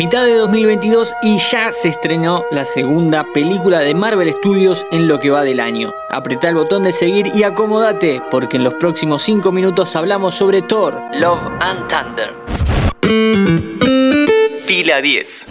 Mitad de 2022 y ya se estrenó la segunda película de Marvel Studios en lo que va del año. Apretá el botón de seguir y acomódate, porque en los próximos 5 minutos hablamos sobre Thor, Love and Thunder. Fila 10.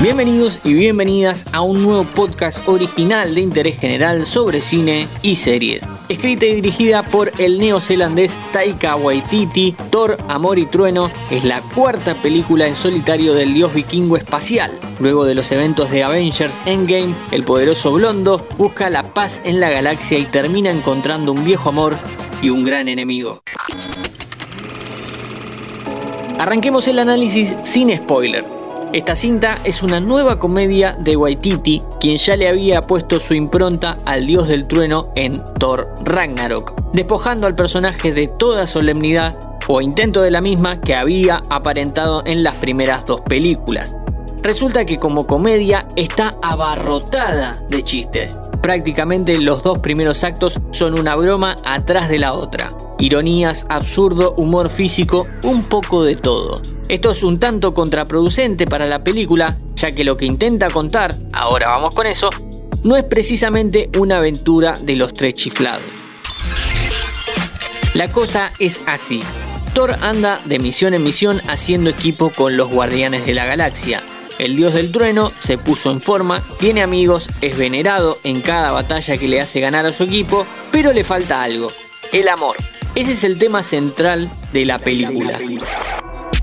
Bienvenidos y bienvenidas a un nuevo podcast original de interés general sobre cine y series. Escrita y dirigida por el neozelandés Taika Waititi, Thor, Amor y Trueno es la cuarta película en solitario del dios vikingo espacial. Luego de los eventos de Avengers Endgame, el poderoso blondo busca la paz en la galaxia y termina encontrando un viejo amor y un gran enemigo. Arranquemos el análisis sin spoiler. Esta cinta es una nueva comedia de Waititi, quien ya le había puesto su impronta al dios del trueno en Thor Ragnarok, despojando al personaje de toda solemnidad o intento de la misma que había aparentado en las primeras dos películas. Resulta que como comedia está abarrotada de chistes. Prácticamente los dos primeros actos son una broma atrás de la otra. Ironías, absurdo, humor físico, un poco de todo. Esto es un tanto contraproducente para la película, ya que lo que intenta contar, ahora vamos con eso, no es precisamente una aventura de los tres chiflados. La cosa es así. Thor anda de misión en misión haciendo equipo con los Guardianes de la Galaxia. El dios del trueno se puso en forma, tiene amigos, es venerado en cada batalla que le hace ganar a su equipo, pero le falta algo, el amor. Ese es el tema central de la película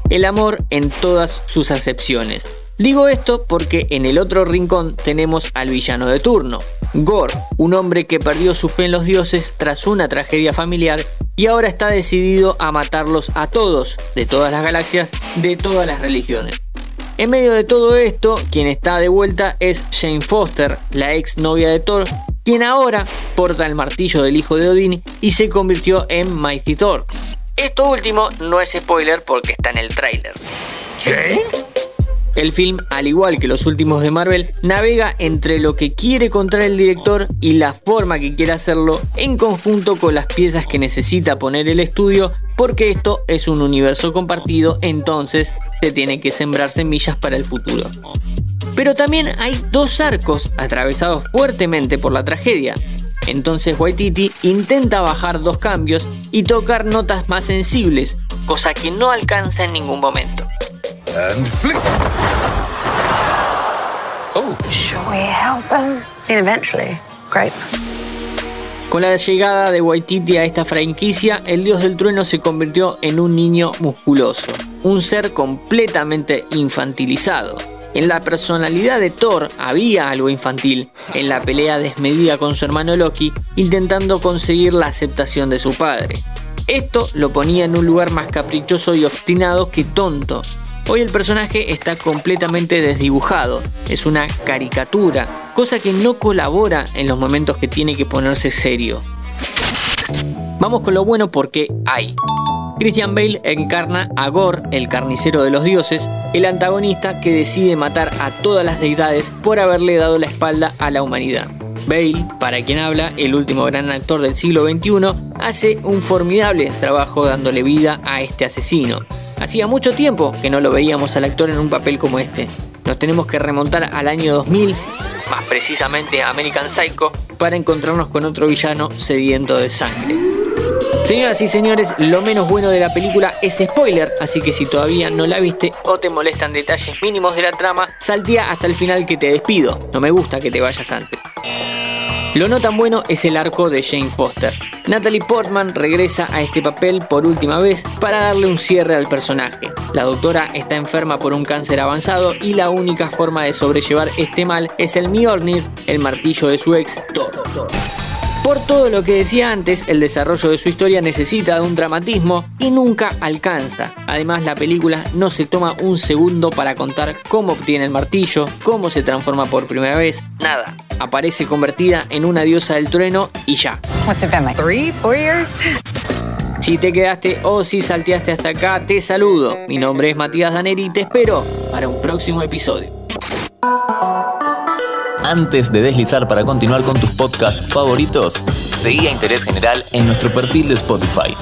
el amor en todas sus acepciones. Digo esto porque en el otro rincón tenemos al villano de turno, Gore, un hombre que perdió su fe en los dioses tras una tragedia familiar y ahora está decidido a matarlos a todos, de todas las galaxias, de todas las religiones. En medio de todo esto, quien está de vuelta es Jane Foster, la ex novia de Thor, quien ahora porta el martillo del hijo de Odín y se convirtió en Mighty Thor. Esto último no es spoiler porque está en el tráiler. El film, al igual que los últimos de Marvel, navega entre lo que quiere contar el director y la forma que quiere hacerlo en conjunto con las piezas que necesita poner el estudio porque esto es un universo compartido, entonces se tiene que sembrar semillas para el futuro. Pero también hay dos arcos atravesados fuertemente por la tragedia, entonces Waititi intenta bajar dos cambios y tocar notas más sensibles, cosa que no alcanza en ningún momento. Oh. Con la llegada de Waititi a esta franquicia, el dios del trueno se convirtió en un niño musculoso, un ser completamente infantilizado. En la personalidad de Thor había algo infantil, en la pelea desmedida con su hermano Loki, intentando conseguir la aceptación de su padre. Esto lo ponía en un lugar más caprichoso y obstinado que tonto. Hoy el personaje está completamente desdibujado, es una caricatura, cosa que no colabora en los momentos que tiene que ponerse serio. Vamos con lo bueno porque hay. Christian Bale encarna a Gore, el carnicero de los dioses, el antagonista que decide matar a todas las deidades por haberle dado la espalda a la humanidad. Bale, para quien habla, el último gran actor del siglo XXI, hace un formidable trabajo dándole vida a este asesino. Hacía mucho tiempo que no lo veíamos al actor en un papel como este. Nos tenemos que remontar al año 2000, más precisamente a American Psycho, para encontrarnos con otro villano sediento de sangre. Señoras y señores, lo menos bueno de la película es spoiler, así que si todavía no la viste o te molestan detalles mínimos de la trama, saltea hasta el final que te despido. No me gusta que te vayas antes. Lo no tan bueno es el arco de Jane Foster. Natalie Portman regresa a este papel por última vez para darle un cierre al personaje. La doctora está enferma por un cáncer avanzado y la única forma de sobrellevar este mal es el Mjolnir, el martillo de su ex, Thor. Por todo lo que decía antes, el desarrollo de su historia necesita de un dramatismo y nunca alcanza. Además, la película no se toma un segundo para contar cómo obtiene el martillo, cómo se transforma por primera vez, nada. Aparece convertida en una diosa del trueno y ya. Si te quedaste o si salteaste hasta acá, te saludo. Mi nombre es Matías Daneri y te espero para un próximo episodio antes de deslizar para continuar con tus podcasts favoritos, seguí a Interés General en nuestro perfil de Spotify.